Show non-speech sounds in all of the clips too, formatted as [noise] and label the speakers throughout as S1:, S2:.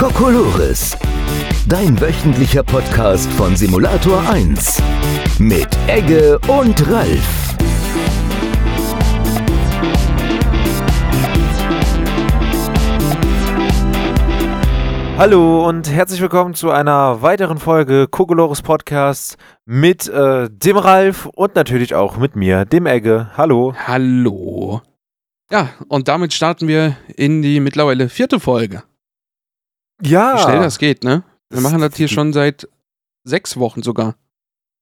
S1: Kokolores. Dein wöchentlicher Podcast von Simulator 1. Mit Egge und Ralf.
S2: Hallo und herzlich willkommen zu einer weiteren Folge Kokolores Podcast mit äh, dem Ralf und natürlich auch mit mir, dem Egge. Hallo.
S3: Hallo. Ja, und damit starten wir in die mittlerweile vierte Folge.
S2: Ja.
S3: Wie schnell das geht, ne? Wir machen das hier schon seit sechs Wochen sogar.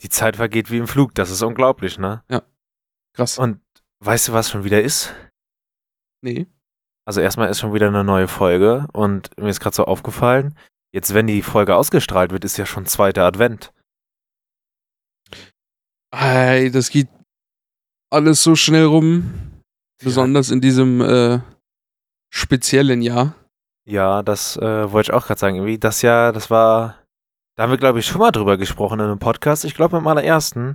S2: Die Zeit vergeht wie im Flug, das ist unglaublich, ne?
S3: Krass.
S2: Und weißt du, was schon wieder ist?
S3: Nee.
S2: Also erstmal ist schon wieder eine neue Folge und mir ist gerade so aufgefallen, jetzt wenn die Folge ausgestrahlt wird, ist ja schon zweiter Advent.
S3: Ey, das geht alles so schnell rum. Besonders in diesem äh, speziellen Jahr.
S2: Ja, das äh, wollte ich auch gerade sagen. Irgendwie das Jahr, das war, da haben wir glaube ich schon mal drüber gesprochen in einem Podcast. Ich glaube im allerersten,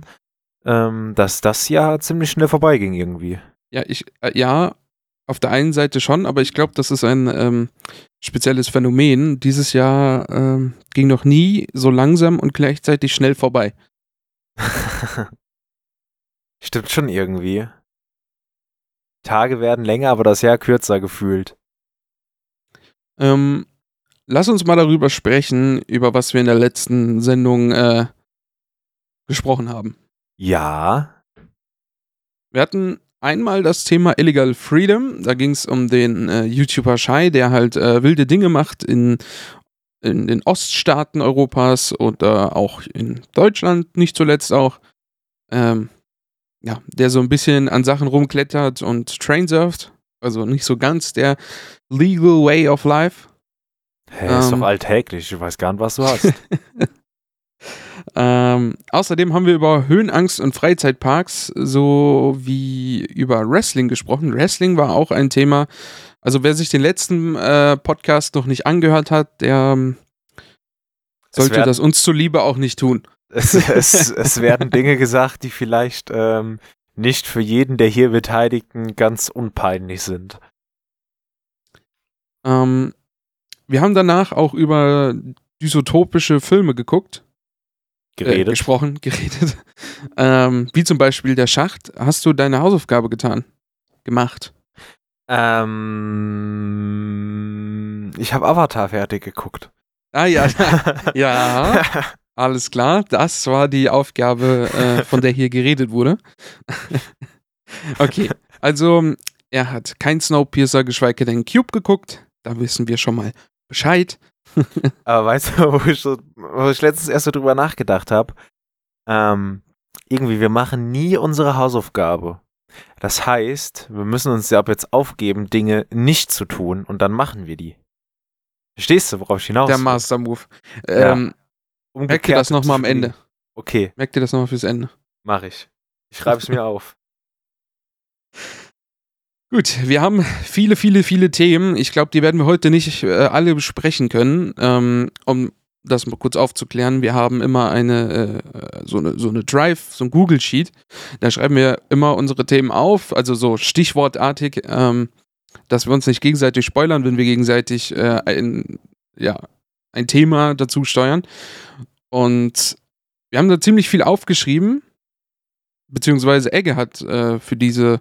S2: ähm, dass das Jahr ziemlich schnell vorbeiging irgendwie.
S3: Ja, ich, äh, ja, auf der einen Seite schon, aber ich glaube, das ist ein ähm, spezielles Phänomen. Dieses Jahr ähm, ging noch nie so langsam und gleichzeitig schnell vorbei. [laughs]
S2: Stimmt schon irgendwie. Tage werden länger, aber das Jahr kürzer gefühlt.
S3: Ähm, lass uns mal darüber sprechen, über was wir in der letzten Sendung äh, gesprochen haben.
S2: Ja.
S3: Wir hatten einmal das Thema Illegal Freedom. Da ging es um den äh, YouTuber Shai, der halt äh, wilde Dinge macht in, in den Oststaaten Europas oder auch in Deutschland, nicht zuletzt auch. Ähm, ja, der so ein bisschen an Sachen rumklettert und Train surft. Also nicht so ganz der Legal Way of Life.
S2: Hä, ist
S3: Ähm.
S2: doch alltäglich. Ich weiß gar nicht, was du hast. [laughs]
S3: Ähm, außerdem haben wir über Höhenangst und Freizeitparks sowie über Wrestling gesprochen. Wrestling war auch ein Thema. Also wer sich den letzten äh, Podcast noch nicht angehört hat, der ähm, sollte
S2: werden-
S3: das uns zuliebe auch nicht tun. [laughs]
S2: es, es, es werden Dinge gesagt, die vielleicht ähm, nicht für jeden der hier Beteiligten ganz unpeinlich sind.
S3: Ähm, wir haben danach auch über dystopische Filme geguckt. Äh,
S2: Geredet.
S3: gesprochen, [laughs] geredet. ähm, wie zum Beispiel der Schacht. Hast du deine Hausaufgabe getan? Gemacht?
S2: ähm, ich habe Avatar fertig geguckt.
S3: Ah ja, [laughs] ja. Alles klar, das war die Aufgabe, äh, von der hier geredet wurde. [laughs] okay, also er hat kein Snowpiercer, geschweige denn Cube geguckt. Da wissen wir schon mal Bescheid. [laughs]
S2: Aber weißt du, [laughs] wo ich, so, wo ich letztens erst so drüber nachgedacht habe? Ähm, irgendwie, wir machen nie unsere Hausaufgabe. Das heißt, wir müssen uns ja ab jetzt aufgeben, Dinge nicht zu tun und dann machen wir die. Verstehst du, worauf ich hinaus
S3: Der? Master Move.
S2: Ja.
S3: Ähm, merk dir das nochmal am. Ende.
S2: Okay,
S3: Merk dir das nochmal fürs Ende.
S2: mache ich. Ich schreibe es mir [laughs] auf.
S3: Gut, wir haben viele, viele, viele Themen. Ich glaube, die werden wir heute nicht äh, alle besprechen können. Ähm, um das mal kurz aufzuklären, wir haben immer eine, äh, so eine so eine Drive, so ein Google Sheet. Da schreiben wir immer unsere Themen auf, also so stichwortartig, ähm, dass wir uns nicht gegenseitig spoilern, wenn wir gegenseitig äh, ein, ja, ein Thema dazu steuern. Und wir haben da ziemlich viel aufgeschrieben, beziehungsweise Egge hat äh, für diese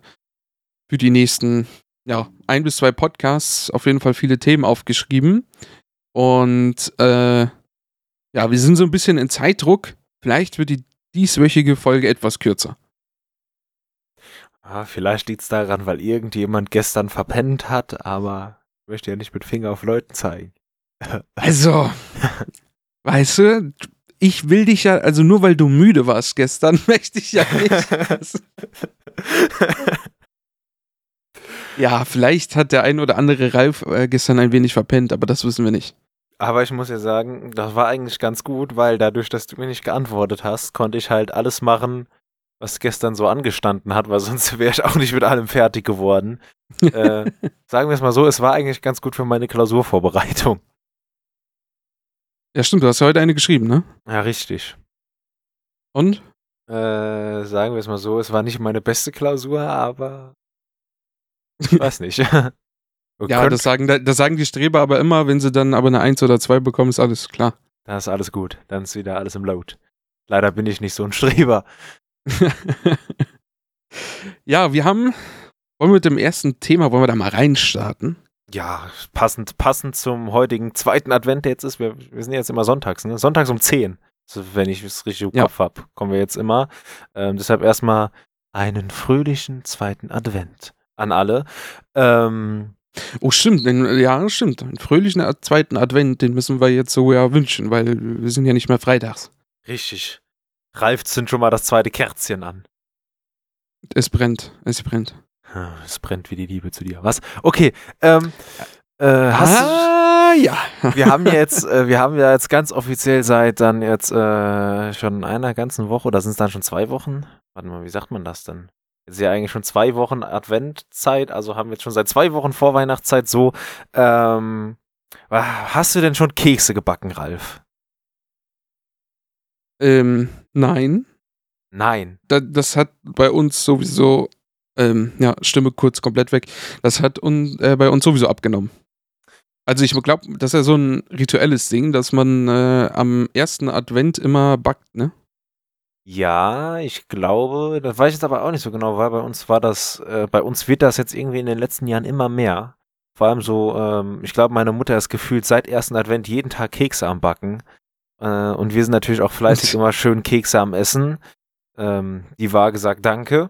S3: für die nächsten ja, ein bis zwei Podcasts auf jeden Fall viele Themen aufgeschrieben. Und äh, ja, wir sind so ein bisschen in Zeitdruck. Vielleicht wird die dieswöchige Folge etwas kürzer.
S2: Ah, vielleicht liegt es daran, weil irgendjemand gestern verpennt hat, aber ich möchte ja nicht mit Finger auf Leuten zeigen. [laughs]
S3: Also, weißt du, ich will dich ja, also nur weil du müde warst gestern, [laughs] möchte ich ja nicht. [laughs] ja, vielleicht hat der ein oder andere Ralf äh, gestern ein wenig verpennt, aber das wissen wir nicht.
S2: Aber ich muss ja sagen, das war eigentlich ganz gut, weil dadurch, dass du mir nicht geantwortet hast, konnte ich halt alles machen, was gestern so angestanden hat, weil sonst [laughs] wäre ich auch nicht mit allem fertig geworden. [laughs] äh, sagen wir es mal so, es war eigentlich ganz gut für meine Klausurvorbereitung.
S3: Ja, stimmt, du hast ja heute eine geschrieben, ne?
S2: Ja, richtig.
S3: Und?
S2: Äh, sagen wir es mal so, es war nicht meine beste Klausur, aber ich weiß nicht. Ihr [laughs]
S3: Ja, das sagen, das sagen die Streber aber immer, wenn sie dann aber eine 1 oder 2 bekommen, ist alles klar.
S2: Da ist alles gut. Dann ist wieder alles im Load. Leider bin ich nicht so ein Streber. [laughs]
S3: ja, wir haben, wollen wir mit dem ersten Thema, wollen wir da mal reinstarten?
S2: Ja, passend, passend zum heutigen zweiten Advent, der jetzt ist. Wir, wir sind jetzt immer sonntags, ne? Sonntags um 10. Also, wenn ich es richtig im
S3: Ja.
S2: Kopf habe, kommen wir jetzt immer. Ähm, deshalb erstmal einen fröhlichen zweiten Advent an alle. Ähm,
S3: Oh, stimmt, ja, stimmt. Einen fröhlichen zweiten Advent, den müssen wir jetzt so ja wünschen, weil wir sind ja nicht mehr freitags.
S2: richtig. Ralf zünd schon mal das zweite Kerzchen an.
S3: Es brennt, es brennt.
S2: Es brennt wie die Liebe zu dir. Was? Okay. Ähm, äh, hast du,
S3: ah, ja. [laughs]
S2: wir haben jetzt, [laughs] äh, wir haben ja jetzt ganz offiziell seit dann jetzt äh, schon einer ganzen Woche, oder sind es dann schon zwei Wochen? Warte mal, wie sagt man das denn? Ist ja eigentlich schon zwei Wochen Adventzeit, also haben wir jetzt schon seit zwei Wochen Vorweihnachtszeit so. Ähm, hast du denn schon Kekse gebacken, Ralf?
S3: Ähm, nein.
S2: Nein.
S3: Da, das hat bei uns sowieso, ähm, ja, Stimme kurz komplett weg. Das hat un, äh, bei uns sowieso abgenommen. Also ich glaube, das ist ja so ein rituelles Ding, dass man äh, am ersten Advent immer backt, ne?
S2: Ja, ich glaube, das weiß ich jetzt aber auch nicht so genau, weil bei uns war das, äh, bei uns wird das jetzt irgendwie in den letzten Jahren immer mehr. Vor allem so, ähm, ich glaube, meine Mutter ist gefühlt seit ersten Advent jeden Tag Kekse am Backen. Äh, und wir sind natürlich auch fleißig [laughs] immer schön Kekse am Essen. Ähm, die Waage sagt Danke.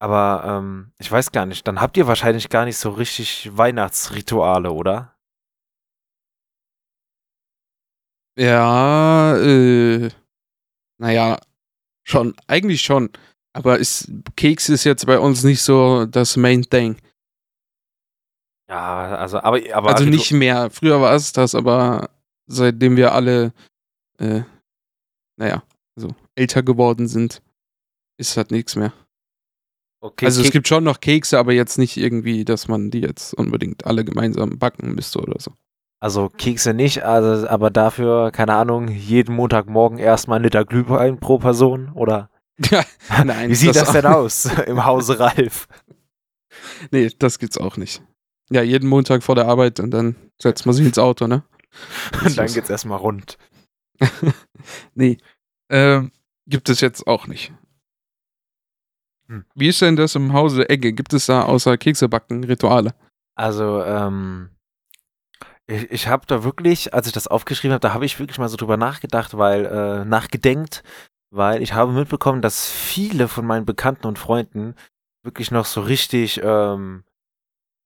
S2: Aber ähm, ich weiß gar nicht, dann habt ihr wahrscheinlich gar nicht so richtig Weihnachtsrituale, oder?
S3: Ja, äh, naja, schon, eigentlich schon. Aber ist, Keks ist jetzt bei uns nicht so das Main Thing.
S2: Ja, also, aber, aber
S3: also
S2: Ritu-
S3: nicht mehr. Früher war es das, aber seitdem wir alle, äh, naja, so älter geworden sind, ist halt nichts mehr.
S2: okay,
S3: also es
S2: Kek-
S3: gibt schon noch Kekse, aber jetzt nicht irgendwie, dass man die jetzt unbedingt alle gemeinsam backen müsste oder so.
S2: Also Kekse nicht, also, aber dafür, keine Ahnung, jeden Montagmorgen erstmal ein Liter Glühwein pro Person, oder?
S3: Ja, [laughs] nein.
S2: Wie sieht das,
S3: auch-
S2: denn aus [laughs] im Hause Ralf?
S3: Nee, das gibt's auch nicht. Ja, jeden Montag vor der Arbeit und dann setzt man sich ins Auto, ne? [laughs]
S2: Und dann geht's erstmal rund.
S3: nee. Ähm, gibt es jetzt auch nicht.
S2: Hm.
S3: Wie ist denn das im Hause Egge? Gibt es da außer Keksebacken Rituale?
S2: Also, ähm, ich, ich habe da wirklich, als ich das aufgeschrieben habe, da habe ich wirklich mal so drüber nachgedacht, weil, äh, nachgedenkt, weil ich habe mitbekommen, dass viele von meinen Bekannten und Freunden wirklich noch so richtig ähm,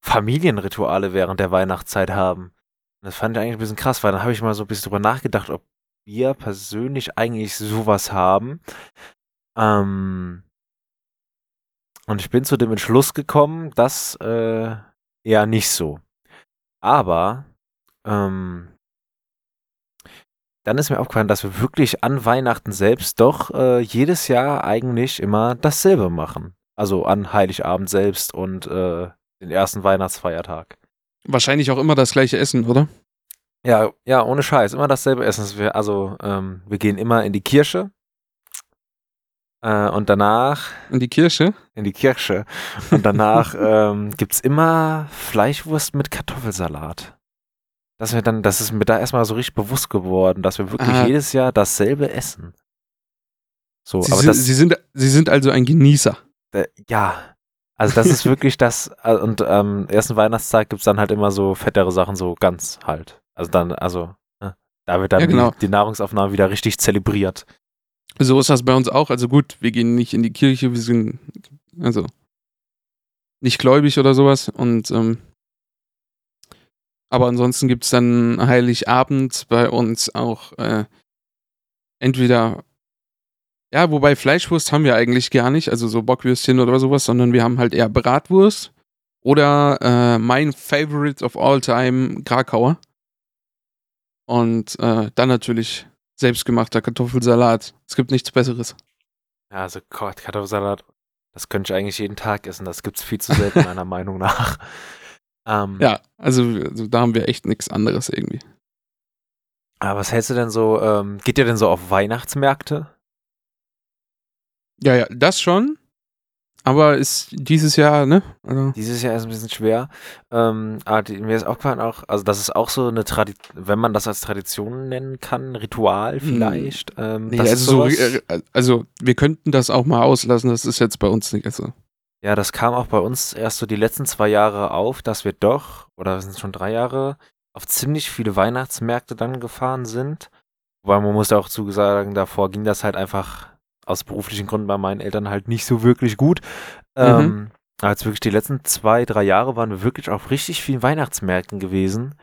S2: Familienrituale während der Weihnachtszeit haben. Und das fand ich eigentlich ein bisschen krass, weil dann habe ich mal so ein bisschen drüber nachgedacht, ob wir persönlich eigentlich sowas haben. Ähm, und ich bin zu dem Entschluss gekommen, dass äh, eher nicht so. Aber ähm, dann ist mir aufgefallen, dass wir wirklich an Weihnachten selbst doch äh, jedes Jahr eigentlich immer dasselbe machen. Also an Heiligabend selbst und äh, den ersten Weihnachtsfeiertag.
S3: Wahrscheinlich auch immer das gleiche Essen, oder?
S2: Ja, ja, ohne Scheiß, immer dasselbe Essen. Also ähm, wir gehen immer in die Kirche äh, und danach
S3: In die Kirche?
S2: in die Kirche und danach [laughs] ähm, gibt's immer Fleischwurst mit Kartoffelsalat. Dass wir dann, das ist mir da erstmal so richtig bewusst geworden, dass wir wirklich
S3: Ah.
S2: jedes Jahr dasselbe essen. So,
S3: Sie,
S2: aber
S3: sind,
S2: das,
S3: Sie, sind, Sie sind also ein Genießer.
S2: äh, ja, also das ist wirklich das, äh, und am ersten Weihnachtstag gibt's dann halt immer so fettere Sachen, so ganz halt. Also dann, also, ne, da wird dann
S3: Ja, genau.
S2: die, die Nahrungsaufnahme wieder richtig zelebriert.
S3: So ist das bei uns auch. Also gut, wir gehen nicht in die Kirche, wir sind also nicht gläubig oder sowas. Und ähm, aber ansonsten gibt es dann Heiligabend bei uns auch äh, entweder ja, wobei Fleischwurst haben wir eigentlich gar nicht, also so Bockwürstchen oder sowas, sondern wir haben halt eher Bratwurst oder äh, mein Favorite of all time Krakauer. Und äh, dann natürlich selbstgemachter Kartoffelsalat. Es gibt nichts Besseres.
S2: Ja, also Kartoffelsalat, das könnte ich eigentlich jeden Tag essen. Das gibt's viel zu selten, [laughs] meiner Meinung nach. Ähm,
S3: Ja, also, also da haben wir echt nichts anderes irgendwie.
S2: Aber was hältst du denn so, ähm, geht ihr denn so auf Weihnachtsmärkte?
S3: Ja, ja, das schon. aber ist dieses Jahr, ne? Also,
S2: Dieses Jahr ist ein bisschen schwer. Ähm, aber die, mir ist aufgefallen auch, also das ist auch so eine Tradition, wenn man das als Tradition nennen kann, Ritual vielleicht. Ähm,
S3: nee, also, so, äh, also wir könnten das auch mal auslassen, das ist jetzt bei uns nicht so.
S2: Ja, das kam auch bei uns erst so die letzten zwei Jahre auf, dass wir doch, oder sind es schon drei Jahre, auf ziemlich viele Weihnachtsmärkte dann gefahren sind. Wobei man muss auch zu sagen, davor ging das halt einfach aus beruflichen Gründen bei meinen Eltern halt nicht so wirklich gut. Ähm, als wirklich die letzten zwei, drei Jahre waren wir wirklich auf richtig vielen Weihnachtsmärkten gewesen.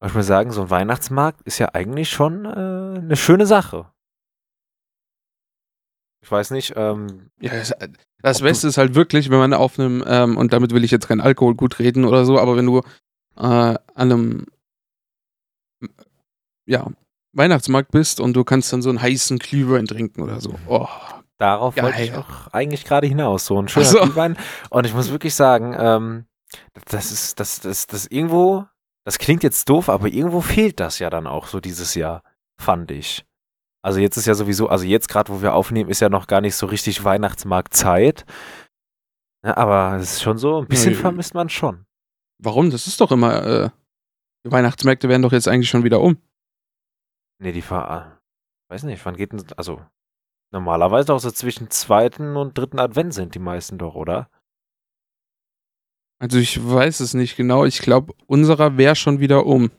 S2: Und ich muss sagen, so ein Weihnachtsmarkt ist ja eigentlich schon äh, eine schöne Sache. Ich weiß nicht, ähm,
S3: Ja, das,
S2: Ob
S3: Beste ist halt wirklich, wenn man auf einem, ähm, und damit will ich jetzt kein Alkohol gut reden oder so, aber wenn du äh, an einem ja, Weihnachtsmarkt bist und du kannst dann so einen heißen Glühwein trinken oder so. Oh,
S2: Darauf wollte
S3: Geil.
S2: ich auch eigentlich gerade hinaus. So ein [laughs] schöner
S3: so.
S2: Glühwein. Und ich muss wirklich sagen, ähm, das ist, das, das, das irgendwo, das klingt jetzt doof, aber irgendwo fehlt das ja dann auch so dieses Jahr, fand ich. Also jetzt ist ja sowieso, also jetzt gerade, wo wir aufnehmen, ist ja noch gar nicht so richtig Weihnachtsmarktzeit. Ja, aber es ist schon so, ein bisschen
S3: ja.
S2: vermisst man schon.
S3: warum? Das ist doch immer, äh, die Weihnachtsmärkte werden doch jetzt eigentlich schon wieder um.
S2: Nee, die Ver weiß nicht, wann geht denn, also normalerweise auch so zwischen zweiten und dritten Advent sind die meisten doch, oder?
S3: Also ich weiß es nicht genau. Ich glaube, unserer wäre schon wieder um.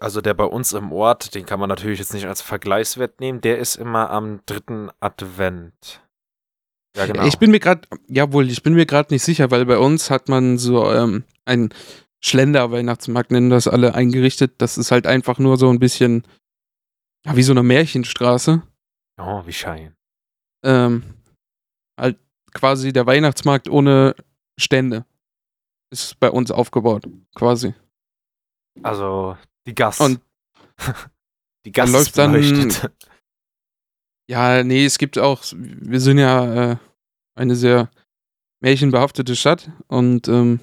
S2: Also der bei uns im Ort, den kann man natürlich jetzt nicht als Vergleichswert nehmen, der ist immer am dritten Advent. Ja, genau.
S3: Ich bin mir gerade, jawohl, ich bin mir gerade nicht sicher, weil bei uns hat man so ähm, einen Schlender-Weihnachtsmarkt, nennen das alle, eingerichtet. Das ist halt einfach nur so ein bisschen, ja, wie so eine Märchenstraße.
S2: oh, wie schein.
S3: Ähm, halt quasi der Weihnachtsmarkt ohne Stände. Ist bei uns aufgebaut, quasi.
S2: Also die Gas.
S3: Und [laughs]
S2: die Gas
S3: läuft
S2: ist
S3: dann-
S2: beleuchtet.
S3: Ja, nee, es gibt auch, wir sind ja äh, eine sehr märchenbehaftete Stadt und ähm,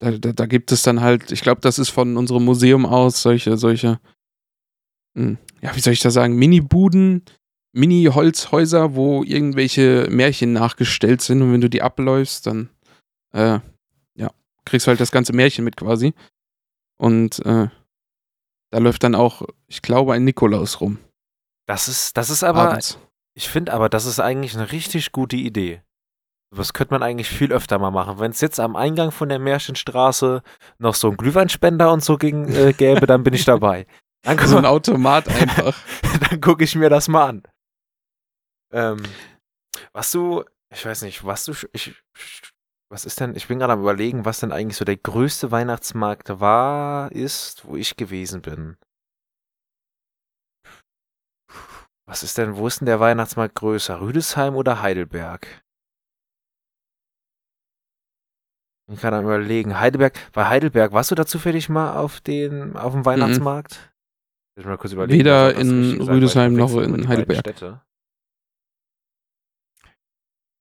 S3: da, da, da gibt es dann halt, ich glaube, das ist von unserem Museum aus solche, solche, hm, ja, wie soll ich das sagen, Mini-Buden, Mini-Holzhäuser, wo irgendwelche Märchen nachgestellt sind und wenn du die abläufst, dann, äh, ja, kriegst du halt das ganze Märchen mit quasi. Und äh, da läuft dann auch, ich glaube, ein Nikolaus rum.
S2: Das ist, das ist aber,
S3: abends.
S2: ich finde aber, das ist eigentlich eine richtig gute Idee. Das könnte man eigentlich viel öfter mal machen. Wenn es jetzt am Eingang von der Märchenstraße noch so einen Glühweinspender und so ging, äh, [laughs] gäbe, dann bin ich dabei. Dann,
S3: So ein Automat [laughs] einfach.
S2: dann gucke ich mir das mal an. Ähm, was du, ich weiß nicht, was du, ich, was ist denn, ich bin gerade am überlegen, was denn eigentlich so der größte Weihnachtsmarkt war, ist, wo ich gewesen bin. Was ist denn, wo ist denn der Weihnachtsmarkt größer? Rüdesheim oder Heidelberg? Ich bin gerade am überlegen. Heidelberg, bei Heidelberg, warst du da zufällig mal auf den, auf dem Weihnachtsmarkt? Ich mal kurz überlegen,
S3: Weder in Rüdesheim noch in Heidelberg.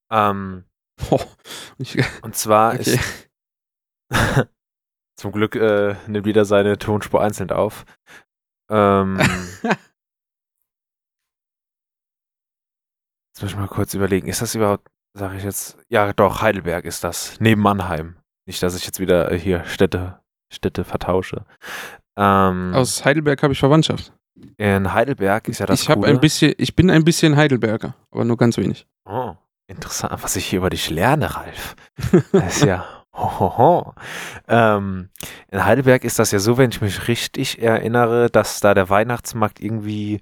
S2: Ähm, [laughs]
S3: Oh, ich,
S2: und zwar [laughs]
S3: okay.
S2: ist [laughs] zum Glück äh, nimmt jeder seine Tonspur einzeln auf. Ähm, [laughs] jetzt muss ich mal kurz überlegen, ist das überhaupt, sage ich jetzt, ja doch, Heidelberg ist das, neben Mannheim. Nicht, dass ich jetzt wieder äh, hier Städte, Städte vertausche. Ähm,
S3: Aus Heidelberg habe ich Verwandtschaft.
S2: in Heidelberg ist ja das
S3: ich habe
S2: Coole.
S3: ein bisschen, ich bin ein bisschen Heidelberger, aber nur ganz wenig.
S2: Oh, interessant, was ich hier über dich lerne, Ralf. [laughs] Das ist ja. Hohoho. Ähm, in Heidelberg ist das ja so, wenn ich mich richtig erinnere, dass da der Weihnachtsmarkt irgendwie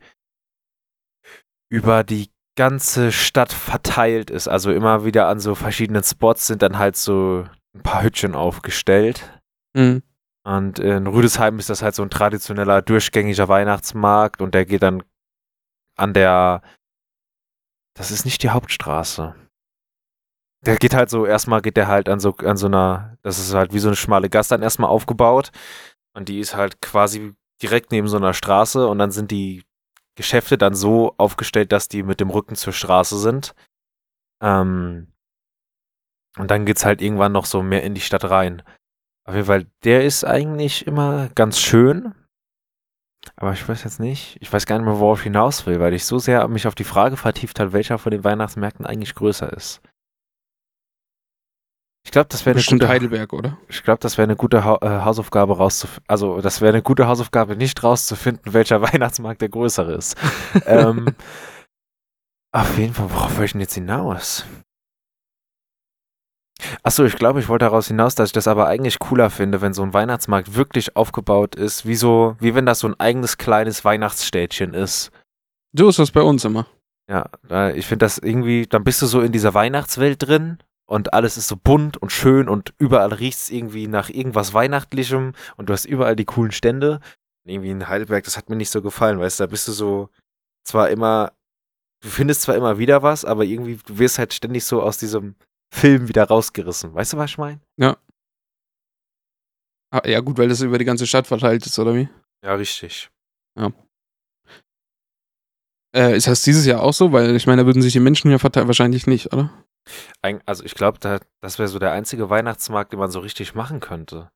S2: über die ganze Stadt verteilt ist. Also immer wieder an so verschiedenen Spots sind dann halt so ein paar Hütchen aufgestellt.
S3: Hm.
S2: Und in Rüdesheim ist das halt so ein traditioneller, durchgängiger Weihnachtsmarkt und der geht dann an der. Das ist nicht die Hauptstraße. Der geht halt so, erstmal geht der halt an so, an so einer, das ist halt wie so eine schmale Gasse dann erstmal aufgebaut. Und die ist halt quasi direkt neben so einer Straße und dann sind die Geschäfte dann so aufgestellt, dass die mit dem Rücken zur Straße sind. Ähm, und dann geht's halt irgendwann noch so mehr in die Stadt rein. Auf jeden Fall, der ist eigentlich immer ganz schön. Aber ich weiß jetzt nicht, ich weiß gar nicht mehr, worauf ich hinaus will, weil ich so sehr mich auf die Frage vertieft habe, welcher von den Weihnachtsmärkten eigentlich größer ist. Ich glaube, das wäre eine gute
S3: Heidelberg, oder?
S2: Ich glaube, das wäre eine gute ha äh, Hausaufgabe rauszufinden. Also, das wäre eine gute Hausaufgabe, nicht rauszufinden, [laughs] welcher Weihnachtsmarkt der größere ist. [laughs] ähm, auf jeden Fall, worauf wollte ich denn jetzt hinaus? Achso, ich glaube, ich wollte daraus hinaus, dass ich das aber eigentlich cooler finde, wenn so ein Weihnachtsmarkt wirklich aufgebaut ist, wie so, wie wenn das so ein eigenes kleines Weihnachtsstädtchen ist.
S3: So ist das bei uns immer.
S2: Ja, da- ich finde das irgendwie, dann bist du so in dieser Weihnachtswelt drin und alles ist so bunt und schön und überall riecht es irgendwie nach irgendwas Weihnachtlichem und du hast überall die coolen Stände. Irgendwie in Heidelberg, das hat mir nicht so gefallen, weißt du, da bist du so zwar immer, du findest zwar immer wieder was, aber irgendwie, du wirst halt ständig so aus diesem Film wieder rausgerissen. Weißt du, was ich meine?
S3: Ah, ja, gut, weil das über die ganze Stadt verteilt ist, oder wie?
S2: Ja, richtig.
S3: Äh, ist das dieses Jahr auch so? Weil ich meine, da würden sich die Menschen ja verteilen. Wahrscheinlich nicht, oder?
S2: Eig- Also ich glaube, da, das wäre so der einzige Weihnachtsmarkt, den man so richtig machen könnte.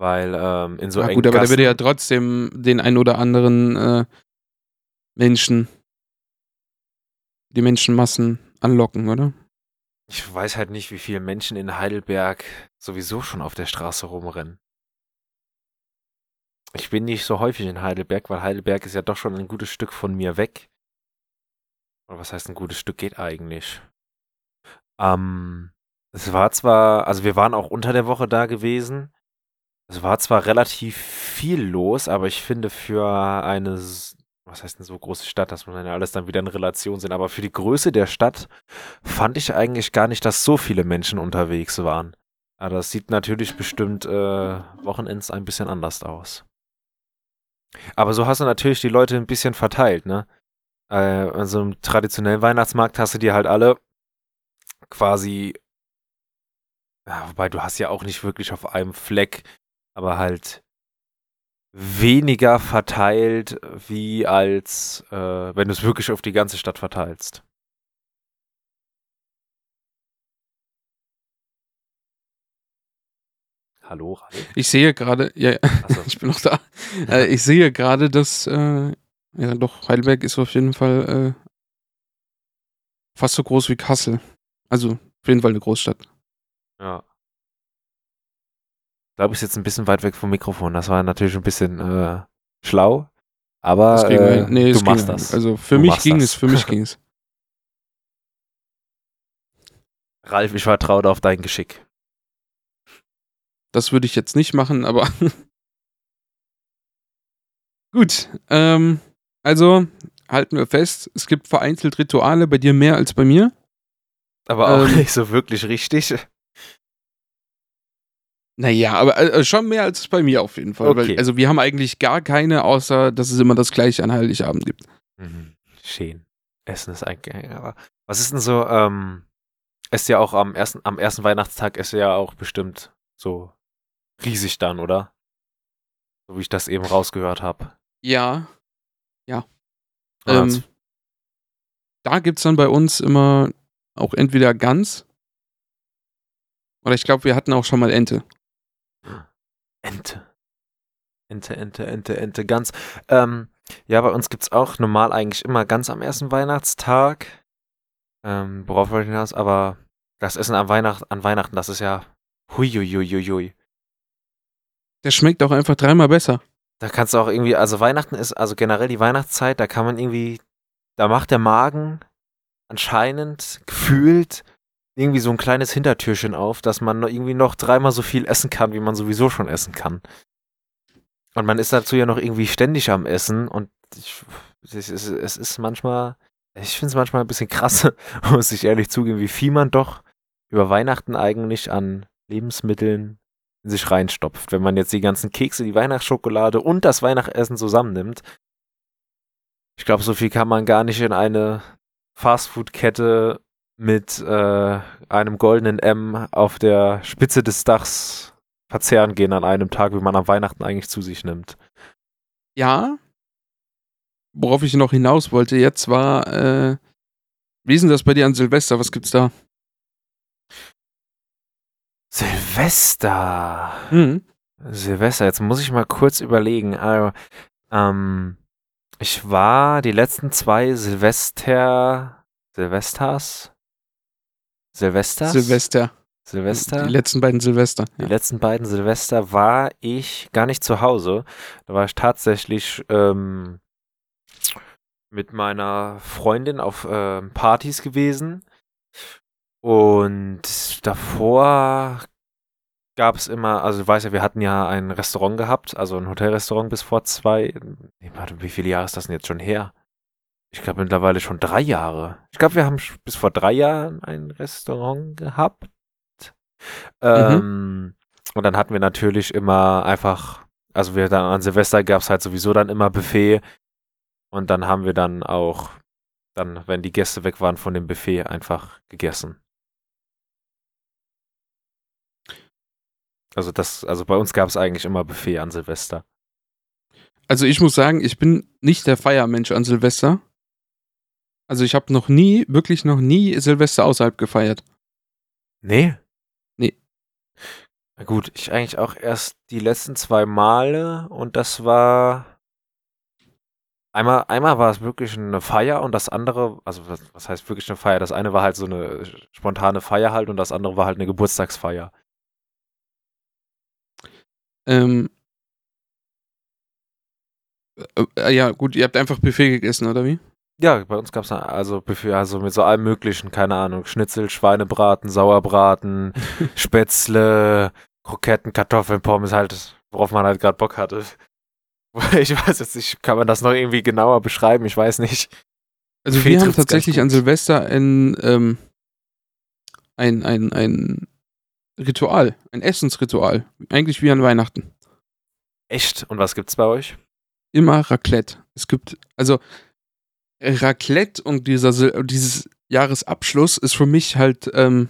S2: Weil ähm, in so engen
S3: gut, aber der würde ja trotzdem den ein oder anderen äh, Menschen, die Menschenmassen anlocken, oder?
S2: Ich weiß halt nicht, wie viele Menschen in Heidelberg sowieso schon auf der Straße rumrennen. Ich bin nicht so häufig in Heidelberg, weil Heidelberg ist ja doch schon ein gutes Stück von mir weg. Oder was heißt ein gutes Stück geht eigentlich? Ähm, es war zwar, also wir waren auch unter der Woche da gewesen. Es war zwar relativ viel los, aber ich finde für eine, was heißt denn so große Stadt, das muss man ja alles dann wieder in Relation sehen, aber für die Größe der Stadt fand ich eigentlich gar nicht, dass so viele Menschen unterwegs waren. Aber das sieht natürlich bestimmt äh, Wochenends ein bisschen anders aus. Aber so hast du natürlich die Leute ein bisschen verteilt, ne? Äh, an so einem traditionellen Weihnachtsmarkt hast du die halt alle quasi. Ja, wobei du hast ja auch nicht wirklich auf einem Fleck, aber halt weniger verteilt, wie als äh, wenn du es wirklich auf die ganze Stadt verteilst. Hallo, Ralf?
S3: Ich sehe gerade, ja, ja,
S2: Achso. [laughs]
S3: ich bin noch da. Äh, ich sehe gerade, dass, äh, ja doch, Heidelberg ist auf jeden Fall äh, fast so groß wie Kassel. Also auf jeden Fall eine Großstadt.
S2: Ja. Ich glaube, ich sitze ein bisschen weit weg vom Mikrofon. Das war natürlich ein bisschen äh, schlau. Aber äh,
S3: nee,
S2: du machst das.
S3: Also für
S2: Du
S3: mich ging
S2: das.
S3: es, für mich [laughs] ging es.
S2: Ralf, ich vertraue auf dein Geschick.
S3: Das würde ich jetzt nicht machen, aber [laughs] gut. Ähm, also halten wir fest, es gibt vereinzelt Rituale, bei dir mehr als bei mir.
S2: Aber auch
S3: Ähm.
S2: nicht so wirklich richtig.
S3: Naja, aber äh, schon mehr als bei mir auf jeden Fall.
S2: Okay.
S3: Weil, also wir haben eigentlich gar keine, außer dass es immer das gleiche an Heiligabend gibt.
S2: Mhm. Schön. Essen ist eigentlich. Aber was ist denn so? Ähm, ist ja auch am ersten, am ersten Weihnachtstag ist ja auch bestimmt so riesig dann, oder? So wie ich das eben rausgehört habe.
S3: Ja. Ja.
S2: Ja,
S3: Ähm, da gibt es dann bei uns immer auch entweder Gans oder ich glaube, wir hatten auch schon mal Ente.
S2: Ente. Ente, Ente, Ente, Ente, ganz. Ähm, ja, bei uns gibt's auch normal eigentlich immer ganz am ersten Weihnachtstag. Ähm, worauf wollte ich hinaus? Aber das Essen an, Weihnacht, an Weihnachten, das ist ja huiuiuiui.
S3: Der schmeckt auch einfach dreimal besser.
S2: Da kannst du auch irgendwie, also Weihnachten ist, also generell die Weihnachtszeit, da kann man irgendwie, da macht der Magen anscheinend gefühlt irgendwie so ein kleines Hintertürchen auf, dass man irgendwie noch dreimal so viel essen kann, wie man sowieso schon essen kann. Und man ist dazu ja noch irgendwie ständig am Essen und ich, es, ist, es ist manchmal, ich finde es manchmal ein bisschen krass, [laughs] muss ich ehrlich zugeben, wie viel man doch über Weihnachten eigentlich an Lebensmitteln in sich reinstopft. Wenn man jetzt die ganzen Kekse, die Weihnachtsschokolade und das Weihnachtsessen zusammennimmt, ich glaube, so viel kann man gar nicht in eine Fastfood-Kette mit äh, einem goldenen M auf der Spitze des Dachs verzehren gehen an einem Tag, wie man am Weihnachten eigentlich zu sich nimmt.
S3: Ja. Worauf ich noch hinaus wollte jetzt war, äh, wie ist denn das bei dir an Silvester? Was gibt's da?
S2: Silvester.
S3: Hm.
S2: Silvester, jetzt muss ich mal kurz überlegen. Also, Ähm, ich war die letzten zwei Silvester. Silvesters? Silvesters?
S3: Silvester.
S2: Silvester?
S3: Die letzten beiden Silvester.
S2: Die
S3: Ja.
S2: letzten beiden Silvester war ich gar nicht zu Hause. Da war ich tatsächlich ähm, mit meiner Freundin auf ähm, Partys gewesen. Und davor gab es immer, also du weißt ja, wir hatten ja ein Restaurant gehabt, also ein Hotelrestaurant bis vor zwei, wie viele Jahre ist das denn jetzt schon her? Ich glaube mittlerweile schon drei Jahre. Ich glaube, wir haben bis vor drei Jahren ein Restaurant gehabt. Ähm, Und dann hatten wir natürlich immer einfach, also wir dann an Silvester gab es halt sowieso dann immer Buffet. Und dann haben wir dann auch, dann, wenn die Gäste weg waren von dem Buffet, einfach gegessen. Also das, also bei uns gab es eigentlich immer Buffet an Silvester.
S3: Also ich muss sagen, ich bin nicht der Feiermensch an Silvester. Also ich habe noch nie, wirklich noch nie Silvester außerhalb gefeiert.
S2: Nee?
S3: Nee.
S2: Na gut, ich eigentlich auch erst die letzten zwei Male und das war. Einmal, einmal war es wirklich eine Feier und das andere, also was, was heißt wirklich eine Feier? Das eine war halt so eine spontane Feier halt und das andere war halt eine Geburtstagsfeier.
S3: Ähm, äh, äh, ja, gut, ihr habt einfach Buffet gegessen, oder wie?
S2: Ja, bei uns gab es also Buffet, also mit so allem möglichen, keine Ahnung, Schnitzel, Schweinebraten, Sauerbraten, [laughs] Spätzle, Kroketten, Kartoffeln, Pommes, halt, worauf man halt gerade Bock hatte. [laughs] Ich weiß jetzt nicht, kann man das noch irgendwie genauer beschreiben? Ich weiß nicht.
S3: Also
S2: Buffet
S3: wir haben tatsächlich an. Silvester ein, ähm, ein, ein, ein Ritual, ein Essensritual. Eigentlich wie an Weihnachten.
S2: Echt? Und was gibt's bei euch?
S3: Immer Raclette. Es gibt, also Raclette und dieser, dieses Jahresabschluss ist für mich halt, ähm,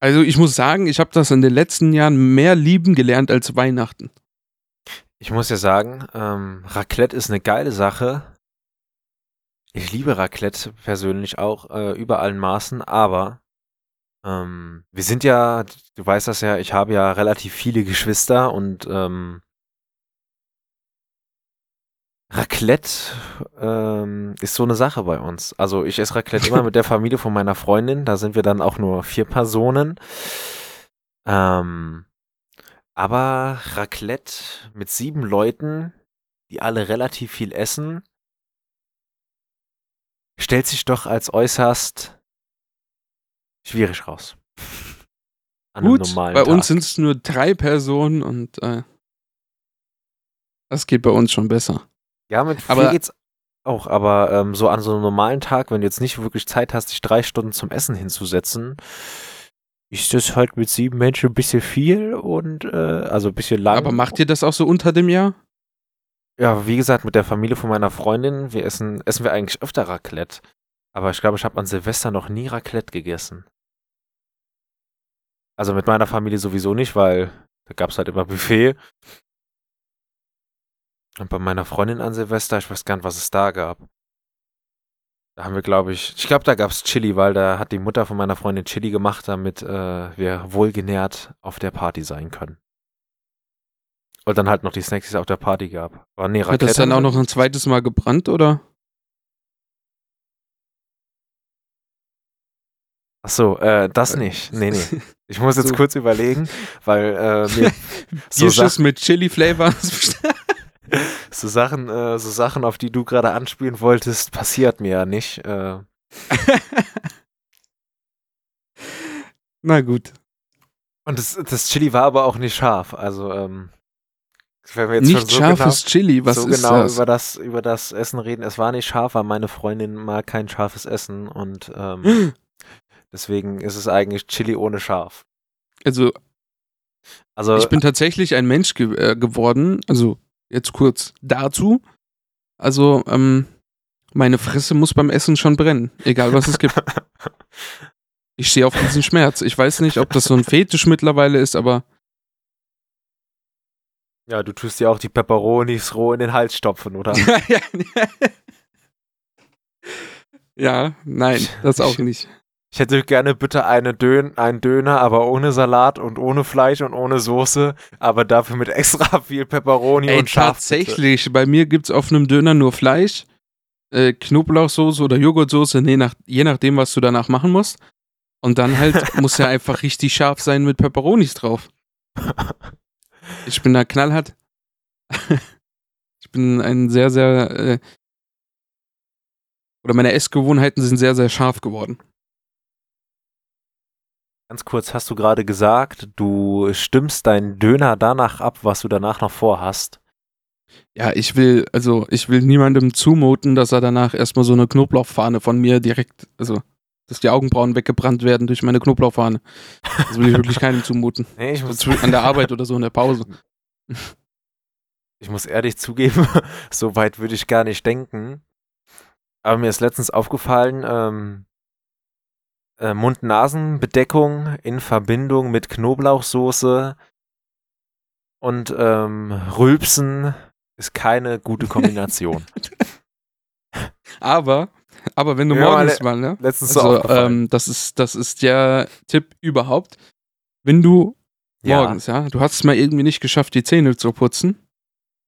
S3: also ich muss sagen, ich habe das in den letzten Jahren mehr lieben gelernt als Weihnachten.
S2: Ich muss ja sagen, ähm, Raclette ist eine geile Sache. Ich liebe Raclette persönlich auch äh, über allen Maßen, aber ähm, wir sind ja, du weißt das ja, ich habe ja relativ viele Geschwister und ähm, Raclette ähm, ist so eine Sache bei uns. Also ich esse Raclette immer mit der Familie von meiner Freundin, da sind wir dann auch nur vier Personen. Ähm, aber Raclette mit sieben Leuten, die alle relativ viel essen, stellt sich doch als äußerst schwierig raus. [laughs] An einem
S3: Gut, bei uns
S2: Tag.
S3: sind es nur drei Personen und äh, das geht bei uns schon besser.
S2: Ja, mit vier
S3: Aber-
S2: geht's auch, aber ähm, so an so einem normalen Tag, wenn du jetzt nicht wirklich Zeit hast, dich drei Stunden zum Essen hinzusetzen, ist das halt mit sieben Menschen ein bisschen viel und äh, also ein bisschen lang.
S3: Aber macht ihr das auch so unter dem Jahr?
S2: Ja, wie gesagt, mit der Familie von meiner Freundin, wir essen, essen wir eigentlich öfter Raclette. Aber ich glaube, ich habe an Silvester noch nie Raclette gegessen. Also mit meiner Familie sowieso nicht, weil da gab es halt immer Buffet. Und bei meiner Freundin an Silvester, ich weiß gar nicht, was es da gab. Da haben wir, glaube ich, ich glaube, da gab es Chili, weil da hat die Mutter von meiner Freundin Chili gemacht, damit äh, wir wohlgenährt auf der Party sein können. Und dann halt noch die Snacks, die es auf der Party gab. Aber nee,
S3: Hat das dann auch noch ein zweites Mal gebrannt oder?
S2: Ach so, äh, das nicht. Nee, nee. [laughs] Ich muss jetzt
S3: So.
S2: kurz überlegen, weil äh, [laughs] mir so, Sa
S3: Bierschuss mit Chili-Flavor. [laughs]
S2: so Sachen, äh, so Sachen, auf die du gerade anspielen wolltest, passiert mir ja nicht. Äh,
S3: Na gut.
S2: und das, das Chili war aber auch nicht scharf. Also, ähm, wenn wir jetzt
S3: Nicht
S2: so
S3: scharfes Chili, was
S2: genau,
S3: ist
S2: so genau
S3: das?
S2: über das über das Essen reden. Es war nicht scharf, weil meine Freundin mag kein scharfes Essen und ähm, [gasps] deswegen ist es eigentlich Chili ohne scharf.
S3: Also
S2: Also
S3: ich bin tatsächlich ein Mensch ge äh, geworden, also jetzt kurz dazu. Also, ähm, meine Fresse muss beim Essen schon brennen, egal was es gibt. [laughs] Ich stehe auf diesen Schmerz. Ich weiß nicht, ob das so ein Fetisch mittlerweile ist, aber
S2: ja, du tust dir auch die Peperonis roh in den Hals stopfen, oder? [laughs]
S3: ja, nein, das auch nicht.
S2: ich hätte gerne bitte eine Dön einen Döner, aber ohne Salat und ohne Fleisch und ohne Soße, aber dafür mit extra [laughs] viel Peperoni und Schaf.
S3: tatsächlich, bei mir gibt es auf einem Döner nur Fleisch, äh, Knoblauchsoße oder Joghurtsoße, je, nach, je nachdem, was du danach machen musst. Und dann halt [laughs] muss er einfach richtig scharf sein mit Peperonis drauf. Ich bin da knallhart. [laughs] ich bin ein sehr, sehr. Äh, oder meine Essgewohnheiten sind sehr, sehr scharf geworden.
S2: Ganz kurz, hast du gerade gesagt, du stimmst deinen Döner danach ab, was du danach noch vorhast.
S3: Ja, ich will, also ich will niemandem zumuten, dass er danach erstmal so eine Knoblauchfahne von mir direkt, also dass die Augenbrauen weggebrannt werden durch meine Knoblauchfahne. Das will ich wirklich keinem zumuten. [laughs]
S2: Nee, ich muss,
S3: So An der Arbeit oder so in der Pause. [laughs]
S2: ich muss ehrlich zugeben, [laughs] so weit würde ich gar nicht denken. Aber mir ist letztens aufgefallen, ähm, äh, Mund-Nasen-Bedeckung in Verbindung mit Knoblauchsoße und ähm, Rülpsen ist keine gute Kombination.
S3: Aber, aber wenn du
S2: Ja,
S3: morgens mal, ne?
S2: letztens so
S3: Also,
S2: aufgefallen.
S3: ähm, das ist, das ist der Tipp überhaupt. Wenn du
S2: Ja.
S3: morgens, ja, du hast es mal irgendwie nicht geschafft, die Zähne zu putzen,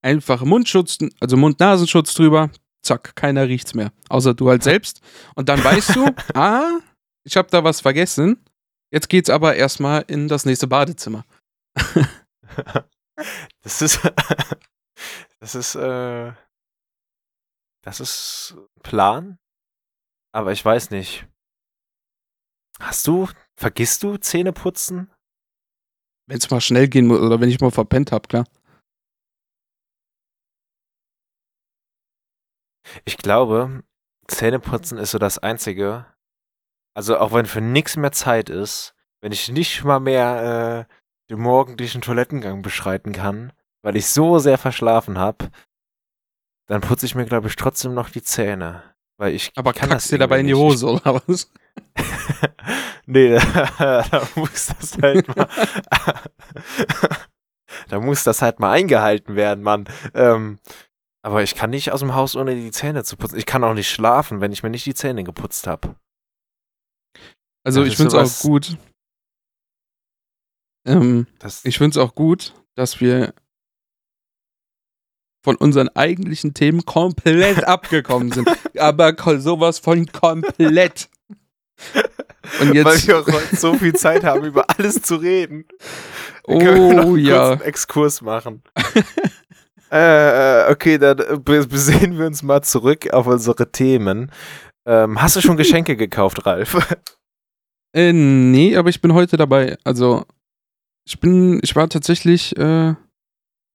S3: einfach Mundschutz, also Mund-Nasenschutz drüber, zack, keiner riecht's mehr. Außer du halt selbst. Und dann weißt du, [laughs] ah, ich habe da was vergessen. Jetzt geht's aber erstmal in das nächste Badezimmer. [laughs]
S2: Das ist, [laughs] das ist, äh, das ist Plan, aber ich weiß nicht. Hast du, vergisst du Zähne putzen?
S3: Wenn es mal schnell gehen muss oder wenn ich mal verpennt hab, klar.
S2: Ich glaube, Zähneputzen ist so das Einzige. Also auch wenn für nichts mehr Zeit ist, wenn ich nicht mal mehr äh, den morgendlichen Toilettengang beschreiten kann, weil ich so sehr verschlafen habe, dann putze ich mir, glaube ich, trotzdem noch die Zähne. Weil ich
S3: Aber kackst dir dabei in die Hose oder was? [laughs]
S2: nee, [laughs] da, da muss das halt mal. [laughs] da muss das halt mal eingehalten werden, Mann. Ähm, aber ich kann nicht aus dem Haus, ohne die Zähne zu putzen. Ich kann auch nicht schlafen, wenn ich mir nicht die Zähne geputzt habe.
S3: Also
S2: Das
S3: ich finde es auch gut. Ähm,
S2: Das,
S3: ich finde es auch gut, dass wir von unseren eigentlichen Themen komplett [laughs] abgekommen sind. Aber sowas von komplett. Und
S2: weil
S3: jetzt,
S2: wir auch heute so viel Zeit haben, über alles zu reden. Dann [laughs] können wir noch
S3: oh
S2: kurz
S3: ja.
S2: einen Exkurs machen. [laughs] äh, okay, dann äh, be- besehen wir uns mal zurück auf unsere Themen. Ähm, hast du schon Geschenke gekauft, Ralf?
S3: Äh, nee, aber ich bin heute dabei. Also, ich bin, ich war tatsächlich, äh,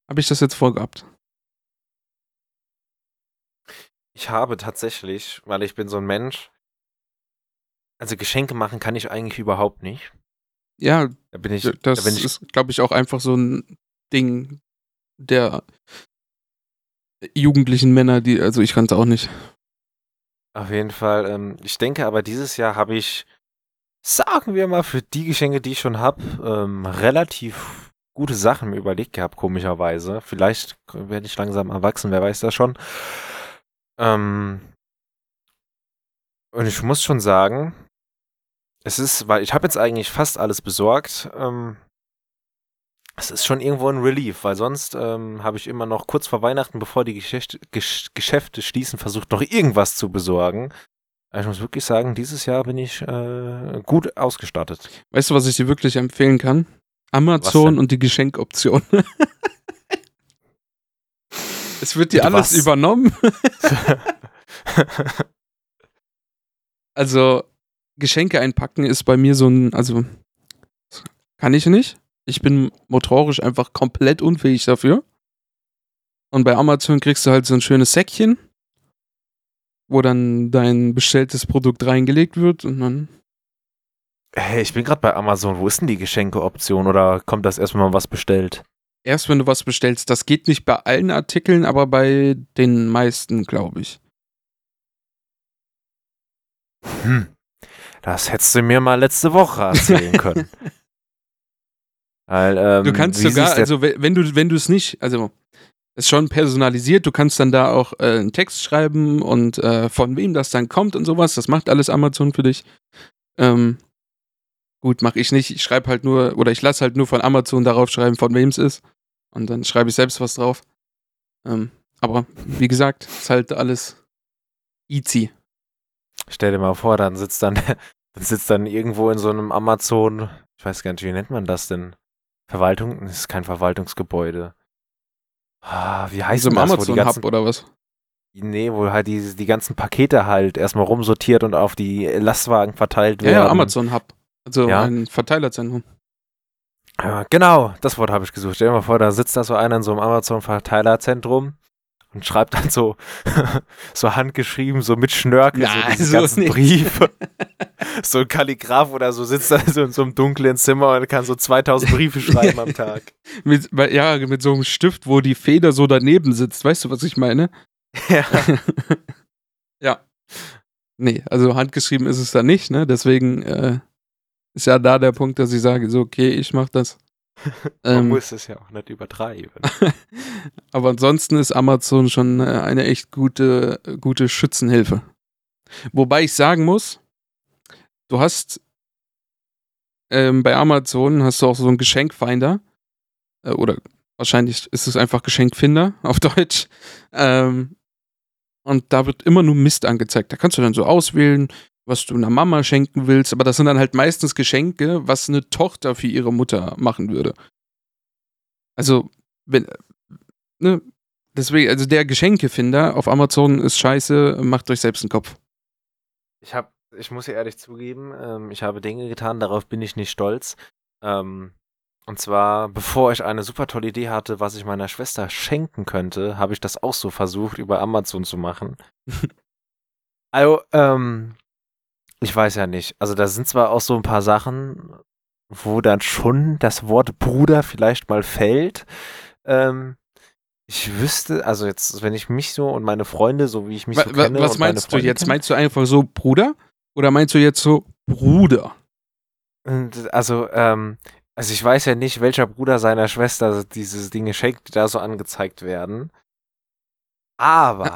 S3: habe ich das jetzt vorgehabt.
S2: Ich habe tatsächlich, weil ich bin so ein Mensch, also Geschenke machen kann ich eigentlich überhaupt nicht.
S3: Ja,
S2: Da bin ich,
S3: das
S2: da bin ich
S3: ist, glaube ich, auch einfach so ein Ding der jugendlichen Männer, die, also ich kann es auch nicht.
S2: auf jeden Fall. Ähm, ich denke aber dieses Jahr habe ich, sagen wir mal, für die Geschenke, die ich schon habe, ähm, relativ gute Sachen mir überlegt gehabt, komischerweise. Vielleicht werde ich langsam erwachsen, wer weiß das schon. Ähm, und ich muss schon sagen, es ist, weil ich habe jetzt eigentlich fast alles besorgt. Ähm, es ist schon irgendwo ein Relief, weil sonst ähm, habe ich immer noch kurz vor Weihnachten, bevor die Geschäfte, Gesch Geschäfte schließen, versucht noch irgendwas zu besorgen. Aber Ich muss wirklich sagen, dieses Jahr bin ich äh, gut ausgestattet.
S3: Weißt du, was ich dir wirklich empfehlen kann? Amazon und die Geschenkoption. [laughs] es wird dir alles
S2: was?
S3: übernommen. [laughs] Also, Geschenke einpacken ist bei mir so ein, also, kann ich nicht. Ich bin motorisch einfach komplett unfähig dafür. Und bei Amazon kriegst du halt so ein schönes Säckchen, wo dann dein bestelltes Produkt reingelegt wird und dann.
S2: hey, ich bin gerade bei Amazon. Wo ist denn die Geschenkeoption? Oder kommt das erstmal was bestellt?
S3: Erst wenn du was bestellst, das geht nicht bei allen Artikeln, aber bei den meisten, glaube ich.
S2: Hm. Das hättest du mir mal letzte Woche erzählen können. [laughs] Weil, ähm,
S3: Du kannst sogar, also we- wenn du wenn du es nicht, also ist schon personalisiert, du kannst dann da auch äh, einen Text schreiben und äh, von wem das dann kommt und sowas, das macht alles Amazon für dich. Ähm, gut, mache ich nicht. Ich schreibe halt nur, oder ich lasse halt nur von Amazon darauf schreiben, von wem es ist. Und dann schreibe ich selbst was drauf. Ähm, aber wie gesagt, ist halt alles easy.
S2: Stell dir mal vor, dann sitzt dann, [laughs] dann sitzt dann irgendwo in so einem Amazon, ich weiß gar nicht, wie nennt man das denn? Verwaltung? Das ist kein Verwaltungsgebäude. Ah, wie heißt
S3: So
S2: das, wo die
S3: Amazon
S2: ganzen,
S3: Hub oder was?
S2: Nee, wo halt die, die ganzen Pakete halt erstmal rumsortiert und auf die Lastwagen verteilt
S3: Ja,
S2: werden.
S3: ja, Amazon Hub. Also
S2: Ja.
S3: ein Verteilerzentrum.
S2: Ja, genau, das Wort habe ich gesucht. Stell dir mal vor, da sitzt da so einer in so einem Amazon-Verteilerzentrum und schreibt dann so, [laughs] so handgeschrieben, so mit Schnörkel, so
S3: Nein,
S2: diese
S3: so
S2: ganzen. Briefe. [laughs] so ein Kalligraph oder so sitzt da so in so einem dunklen Zimmer und kann so 2000 Briefe schreiben am Tag. [laughs]
S3: Mit, ja, mit so einem Stift, wo die Feder so daneben sitzt. Weißt du, was ich meine?
S2: ja.
S3: ja. Nee, also handgeschrieben ist es da nicht, ne? Deswegen äh, ist ja da der Punkt, dass ich sage, so, okay, ich mach das. [laughs]
S2: Man
S3: Ähm,
S2: muss es ja auch nicht übertreiben. [laughs]
S3: aber ansonsten ist Amazon schon äh, eine echt gute, gute Schützenhilfe. Wobei ich sagen muss, du hast ähm, bei Amazon hast du auch so einen Geschenkfinder. Äh, oder wahrscheinlich ist es einfach Geschenkfinder [laughs] auf Deutsch. Ähm, und da wird immer nur Mist angezeigt. Da kannst du dann so auswählen, was du einer Mama schenken willst. Aber das sind dann halt meistens Geschenke, was eine Tochter für ihre Mutter machen würde. Also, wenn, ne, deswegen, also der Geschenkefinder auf Amazon ist scheiße, macht euch selbst einen Kopf.
S2: Ich habe, ich muss ja ehrlich zugeben, ähm, ich habe Dinge getan, darauf bin ich nicht stolz. Ähm, und zwar, bevor ich eine super tolle Idee hatte, was ich meiner Schwester schenken könnte, habe ich das auch so versucht, über Amazon zu machen. [laughs] also, ähm, ich weiß ja nicht. Also, da sind zwar auch so ein paar Sachen, wo dann schon das Wort Bruder vielleicht mal fällt. Ähm, ich wüsste, also jetzt, wenn ich mich so und meine Freunde, so wie ich mich so
S3: wa-
S2: kenne.
S3: was
S2: und meine
S3: meinst du jetzt?
S2: kenne-
S3: Meinst du einfach so Bruder? Oder meinst du jetzt so Bruder?
S2: Und, Also, ähm, also ich weiß ja nicht, welcher Bruder seiner Schwester diese Dinge schenkt, die da so angezeigt werden. Aber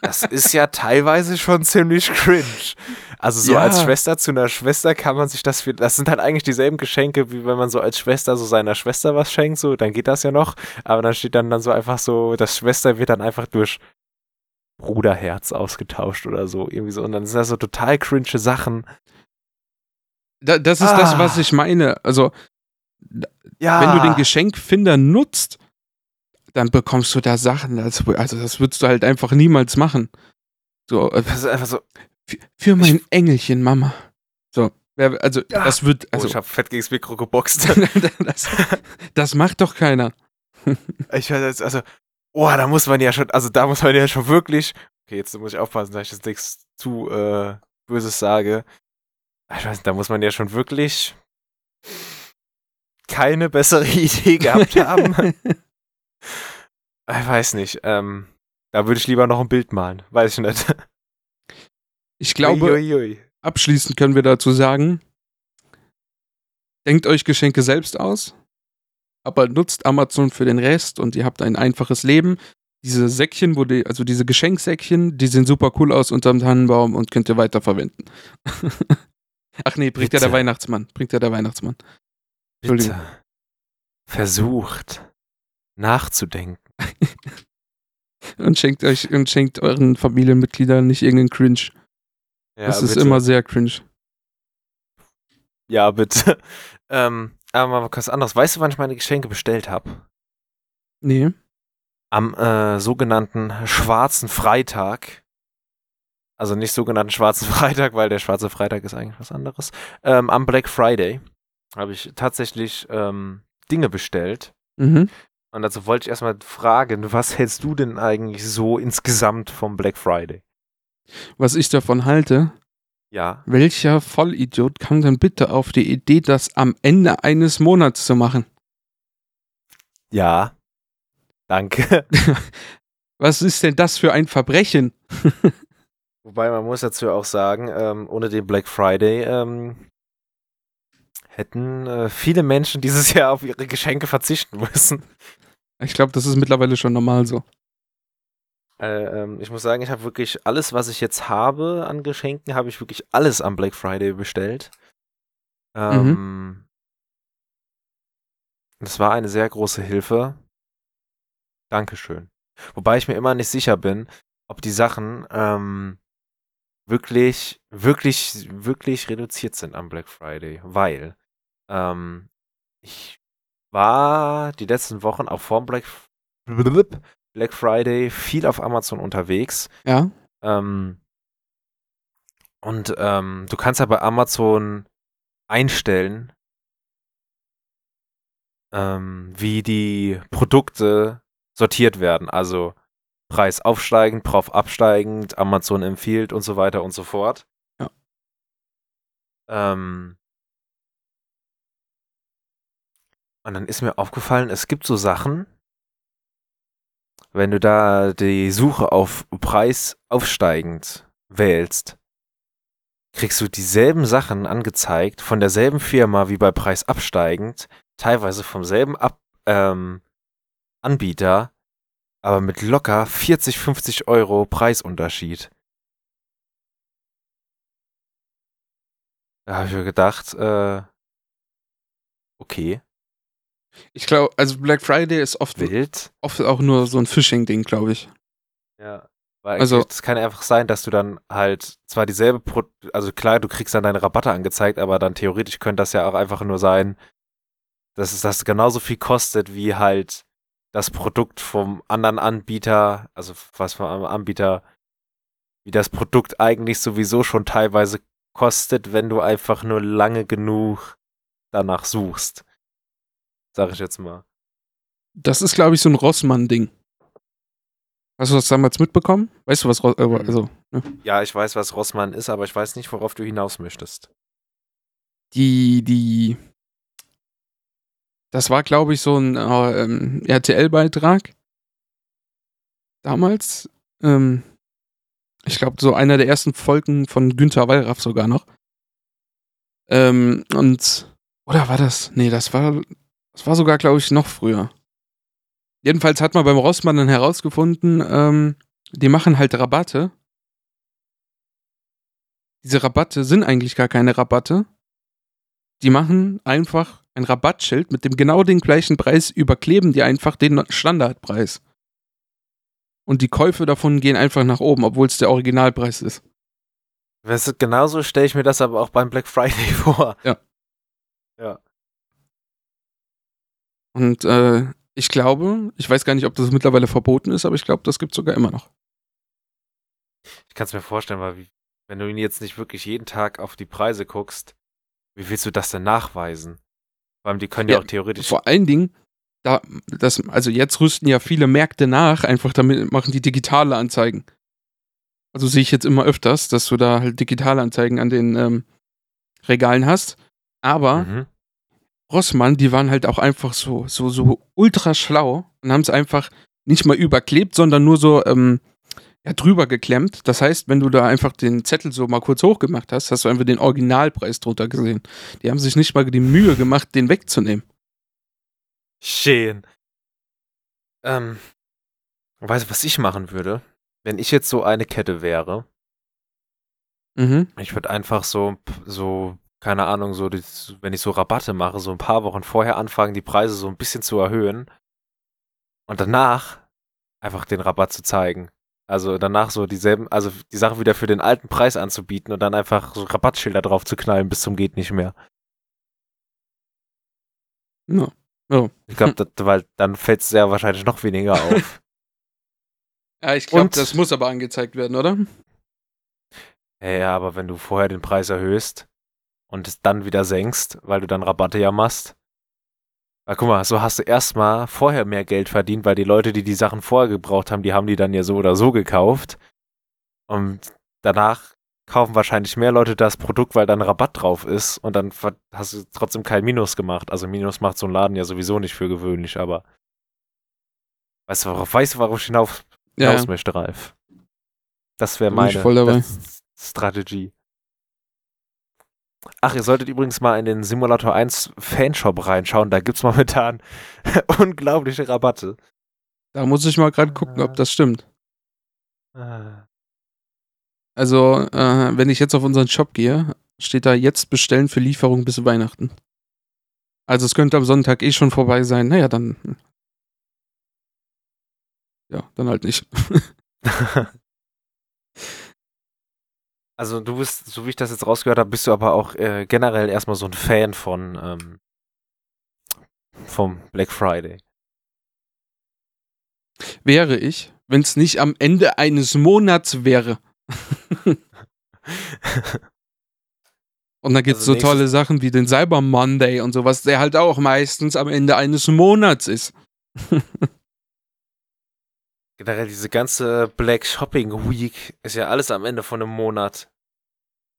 S2: das ist ja teilweise schon ziemlich cringe. Also so
S3: Ja.
S2: als Schwester zu einer Schwester kann man sich das für, das sind halt eigentlich dieselben Geschenke, wie wenn man so als Schwester so seiner Schwester was schenkt, so, dann geht das ja noch. Aber dann steht dann, dann so einfach so, das Schwester wird dann einfach durch Bruderherz ausgetauscht oder so, irgendwie so. Und dann sind das so total cringe Sachen.
S3: Da, das ist das,
S2: Ah.
S3: was ich meine. Also,
S2: Ja.
S3: wenn du den Geschenkfinder nutzt, dann bekommst du da Sachen. Also, also das würdest du halt einfach niemals machen. So, äh,
S2: Das ist einfach so,
S3: für, für mein Engelchen, Mama. So, also
S2: Ja.
S3: das wird,
S2: also
S3: also
S2: ich habe fett gegens Mikro geboxt. [laughs]
S3: das, das macht doch keiner. [laughs]
S2: Ich weiß jetzt, also, oh, da muss man ja schon, also da muss man ja schon wirklich, okay, jetzt muss ich aufpassen, dass ich jetzt nichts zu äh, Böses sage. Ich weiß da muss man ja schon wirklich keine bessere [laughs] Idee gehabt haben. Ich weiß nicht, ähm, da würde ich lieber noch ein Bild malen, weiß ich nicht.
S3: Ich glaube,
S2: Uiuiui.
S3: abschließend können wir dazu sagen, denkt euch Geschenke selbst aus, aber nutzt Amazon für den Rest und ihr habt ein einfaches Leben. Diese Säckchen, wo die, also diese Geschenksäckchen, die sehen super cool aus unterm Tannenbaum und könnt ihr weiterverwenden. [laughs] Ach nee, bringt ja der
S2: Bitte.
S3: Weihnachtsmann. Bringt ja der Weihnachtsmann.
S2: Bitte versucht nachzudenken. [laughs]
S3: Und schenkt euch und schenkt euren Familienmitgliedern nicht irgendeinen Cringe.
S2: Ja,
S3: das ist
S2: bitte.
S3: immer sehr cringe.
S2: Ja, bitte. [laughs] ähm, aber mal was anderes. Weißt du, wann ich meine Geschenke bestellt habe?
S3: Nee.
S2: Am äh, sogenannten Schwarzen Freitag. Also nicht sogenannten Schwarzen [laughs] Freitag, weil der Schwarze Freitag ist eigentlich was anderes. Ähm, am Black Friday habe ich tatsächlich ähm, Dinge bestellt.
S3: Mhm.
S2: Und dazu wollte ich erstmal fragen, was hältst du denn eigentlich so insgesamt vom Black Friday?
S3: Was ich davon halte,
S2: Ja.
S3: welcher Vollidiot kam denn bitte auf die Idee, das am Ende eines Monats zu machen?
S2: Ja. Danke. [laughs]
S3: Was ist denn das für ein Verbrechen? [laughs]
S2: Wobei man muss dazu auch sagen, ähm, ohne den Black Friday ähm, hätten äh, viele Menschen dieses [laughs] Jahr auf ihre Geschenke verzichten müssen.
S3: Ich glaube, das ist mittlerweile schon normal so.
S2: Äh, ähm, ich muss sagen, ich habe wirklich alles, was ich jetzt habe an Geschenken, habe ich wirklich alles am Black Friday bestellt. Ähm, Das war eine sehr große Hilfe. Dankeschön. Wobei ich mir immer nicht sicher bin, ob die Sachen ähm, wirklich, wirklich, wirklich reduziert sind am Black Friday, weil ähm, ich war die letzten Wochen auch vor Black, Black Friday viel auf Amazon unterwegs.
S3: Ja.
S2: Ähm, und ähm, du kannst ja bei Amazon einstellen, ähm, wie die Produkte sortiert werden. Also Preis aufsteigend, Preis absteigend, Amazon empfiehlt und so weiter und so fort.
S3: Ja.
S2: Ähm, und dann ist mir aufgefallen, es gibt so Sachen, wenn du da die Suche auf Preis aufsteigend wählst, kriegst du dieselben Sachen angezeigt von derselben Firma wie bei Preis absteigend, teilweise vom selben Ab ähm, Anbieter, aber mit locker 40, 50 Euro Preisunterschied. Da habe ich mir gedacht, äh, okay,
S3: Ich glaube, also Black Friday ist oft,
S2: wild.
S3: oft auch nur so ein Phishing-Ding, glaube ich.
S2: Ja. Weil
S3: Also-
S2: es kann einfach sein, dass du dann halt zwar dieselbe, Pro also klar, du kriegst dann deine Rabatte angezeigt, aber dann theoretisch könnte das ja auch einfach nur sein, dass es das genauso viel kostet wie halt das Produkt vom anderen Anbieter, also was vom anderen Anbieter, wie das Produkt eigentlich sowieso schon teilweise kostet, wenn du einfach nur lange genug danach suchst. Sag ich jetzt mal.
S3: Das ist, glaube ich, so ein Rossmann-Ding. Hast du das damals mitbekommen? Weißt du, was Ross, äh,
S2: Mhm.
S3: also,
S2: Ja, ich weiß, was Rossmann ist, aber ich weiß nicht, worauf du hinaus möchtest.
S3: die, die, das war, glaube ich, so ein äh, ähm, RTL-Beitrag. Damals. Ähm, ich glaube, so einer der ersten Folgen von Günther Wallraff sogar noch. Ähm, und, oder war das? Nee, das war, das war sogar, glaube ich, noch früher. Jedenfalls hat man beim Rossmann dann herausgefunden, ähm, die machen halt Rabatte. Diese Rabatte sind eigentlich gar keine Rabatte. Die machen einfach ein Rabattschild mit dem genau den gleichen Preis, überkleben die einfach den Standardpreis. Und die Käufe davon gehen einfach nach oben, obwohl es der Originalpreis ist.
S2: Weißt du, genauso stelle ich mir das aber auch beim Black Friday [laughs] vor.
S3: Ja.
S2: Ja.
S3: Und äh, ich glaube, ich weiß gar nicht, ob das mittlerweile verboten ist, aber ich glaube, das gibt sogar immer noch.
S2: Ich kann es mir vorstellen, weil wie, wenn du ihn jetzt nicht wirklich jeden Tag auf die Preise guckst, wie willst du das denn nachweisen? Vor allem, die können ja,
S3: Ja,
S2: auch theoretisch.
S3: Vor allen Dingen, da, das, also jetzt rüsten ja viele Märkte nach, einfach damit machen die digitale Anzeigen. Also sehe ich jetzt immer öfters, dass du da halt digitale Anzeigen an den ähm, Regalen hast. Aber
S2: Mhm.
S3: Rossmann, die waren halt auch einfach so, so, so ultra schlau und haben es einfach nicht mal überklebt, sondern nur so ähm, ja, drüber geklemmt. Das heißt, wenn du da einfach den Zettel so mal kurz hochgemacht hast, hast du einfach den Originalpreis drunter gesehen. Die haben sich nicht mal die Mühe gemacht, den wegzunehmen.
S2: Schön. Ähm, weißt du, was ich machen würde? Wenn ich jetzt so eine Kette wäre,
S3: Mhm.
S2: ich würde einfach so, so, keine Ahnung, so, wenn ich so Rabatte mache, so ein paar Wochen vorher anfangen, die Preise so ein bisschen zu erhöhen und danach einfach den Rabatt zu zeigen. Also danach so dieselben, also die Sache wieder für den alten Preis anzubieten und dann einfach so Rabattschilder drauf zu knallen bis zum geht nicht mehr.
S3: Ja. Ja.
S2: Ich glaube, [laughs] weil dann fällt es ja wahrscheinlich noch weniger auf. [laughs]
S3: Ja, ich glaube, das muss aber angezeigt werden, oder?
S2: Ja, ja, aber wenn du vorher den Preis erhöhst und es dann wieder senkst, weil du dann Rabatte ja machst. Na, guck mal, so hast du erstmal vorher mehr Geld verdient, weil die Leute, die die Sachen vorher gebraucht haben, die haben die dann ja so oder so gekauft. Und danach kaufen wahrscheinlich mehr Leute das Produkt, weil dann Rabatt drauf ist und dann hast du trotzdem kein Minus gemacht. Also Minus macht so ein Laden ja sowieso nicht für gewöhnlich, aber weißt du, worauf, weißt du, worauf ich hinauf,
S3: Ja.
S2: hinaus möchte, Ralf? Das wäre meine Strategie. Ach, ihr solltet übrigens mal in den Simulator 1 Fanshop reinschauen. Da gibt's momentan [laughs] unglaubliche Rabatte.
S3: Da muss ich mal gerade gucken, ob das stimmt.
S2: Ah.
S3: Also, äh, wenn ich jetzt auf unseren Shop gehe, steht da jetzt bestellen für Lieferung bis Weihnachten. Also es könnte am Sonntag eh schon vorbei sein. Naja, dann. Ja, dann halt nicht. [laughs] [laughs]
S2: Also du bist, so wie ich das jetzt rausgehört habe, bist du aber auch äh, generell erstmal so ein Fan von ähm, vom Black Friday.
S3: Wäre ich, wenn es nicht am Ende eines Monats wäre. [laughs] Und dann gibt es
S2: Also
S3: so tolle Sachen wie den Cyber Monday und sowas, der halt auch meistens am Ende eines Monats ist. [laughs]
S2: generell diese ganze Black Shopping Week ist ja alles am Ende von einem Monat.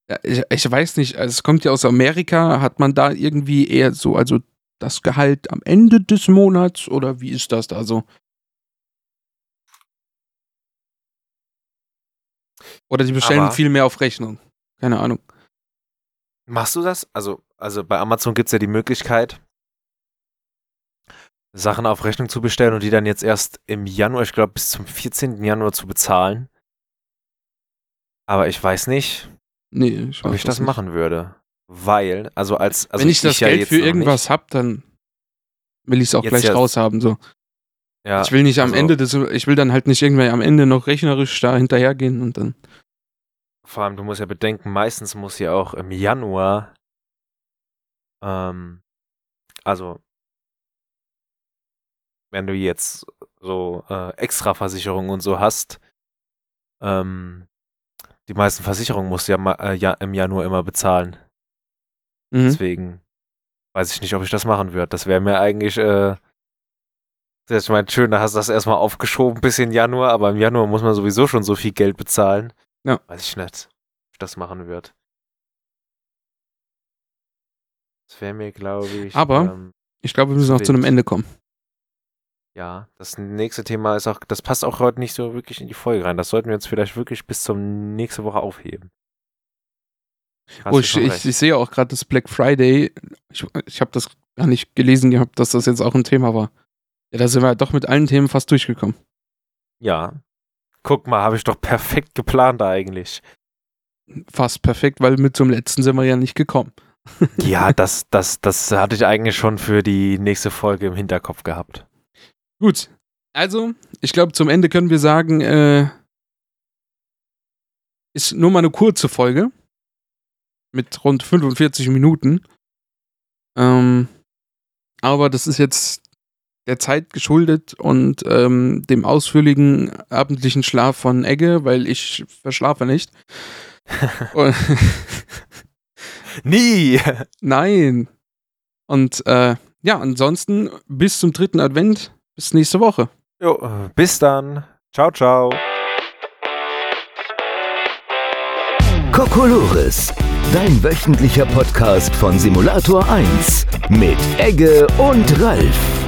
S3: Ja, ich, ich weiß nicht, also es kommt ja aus Amerika, hat man da irgendwie eher so, also das Gehalt am Ende des Monats oder wie ist das da so? Oder die bestellen
S2: Aber-
S3: viel mehr auf Rechnung. Keine Ahnung.
S2: Machst du das? Also, also bei Amazon gibt es ja die Möglichkeit, Sachen auf Rechnung zu bestellen und die dann jetzt erst im Januar, ich glaube bis zum 14. Januar zu bezahlen. Aber ich weiß nicht,
S3: Nee, ich
S2: ob
S3: mach
S2: ich das
S3: nicht.
S2: machen würde. Weil, also als. Also
S3: Wenn ich das
S2: ja
S3: Geld
S2: jetzt
S3: für irgendwas hab, dann will ich es auch
S2: Jetzt
S3: gleich
S2: ja-
S3: raushaben. So.
S2: Ja,
S3: ich will nicht am
S2: also-
S3: Ende des, ich will dann halt nicht irgendwann am Ende noch rechnerisch da hinterhergehen und dann.
S2: Vor allem, du musst ja bedenken, meistens muss ja auch im Januar, ähm, also, wenn du jetzt so äh, Extraversicherungen und so hast, ähm, die meisten Versicherungen musst du ja, äh, ja im Januar immer bezahlen.
S3: Mhm.
S2: Deswegen weiß ich nicht, ob ich das machen würde. Das wäre mir eigentlich, äh, ich meine, schön, da hast du das erstmal aufgeschoben bis in Januar, aber im Januar muss man sowieso schon so viel Geld bezahlen.
S3: Ja.
S2: Weiß ich nicht, ob ich das machen würde. Das wäre mir, glaube ich.
S3: Aber-
S2: Ähm,
S3: Ich glaube, wir müssen noch zu einem. Ende kommen.
S2: Ja, das nächste Thema ist auch, das passt auch heute nicht so wirklich in die Folge rein. Das sollten wir uns vielleicht wirklich bis zum nächste Woche aufheben. Hast
S3: Oh, ich, ich, ich sehe auch gerade das Black Friday. Ich, ich habe das gar nicht gelesen gehabt, dass das jetzt auch ein Thema war. Ja, da sind wir doch mit allen Themen fast durchgekommen.
S2: ja. Guck mal, habe ich doch perfekt geplant eigentlich.
S3: Fast perfekt, weil mit zum letzten sind wir ja nicht gekommen.
S2: Ja, [laughs] das, das, das hatte ich eigentlich schon für die nächste Folge im Hinterkopf gehabt.
S3: Gut. Also, ich glaube, zum Ende können wir sagen, äh, ist nur mal eine kurze Folge. Mit rund 45 Minuten. Ähm, aber das ist jetzt der Zeit geschuldet und ähm, dem ausführlichen abendlichen Schlaf von Egge, weil ich verschlafe nicht. [laughs]
S2: Nie!
S3: Nein. Und äh, ja, ansonsten bis zum dritten Advent. Bis nächste Woche.
S2: Jo, bis dann. Ciao, ciao.
S1: Kokolores, dein wöchentlicher Podcast von Simulator 1 mit Egge und Ralf.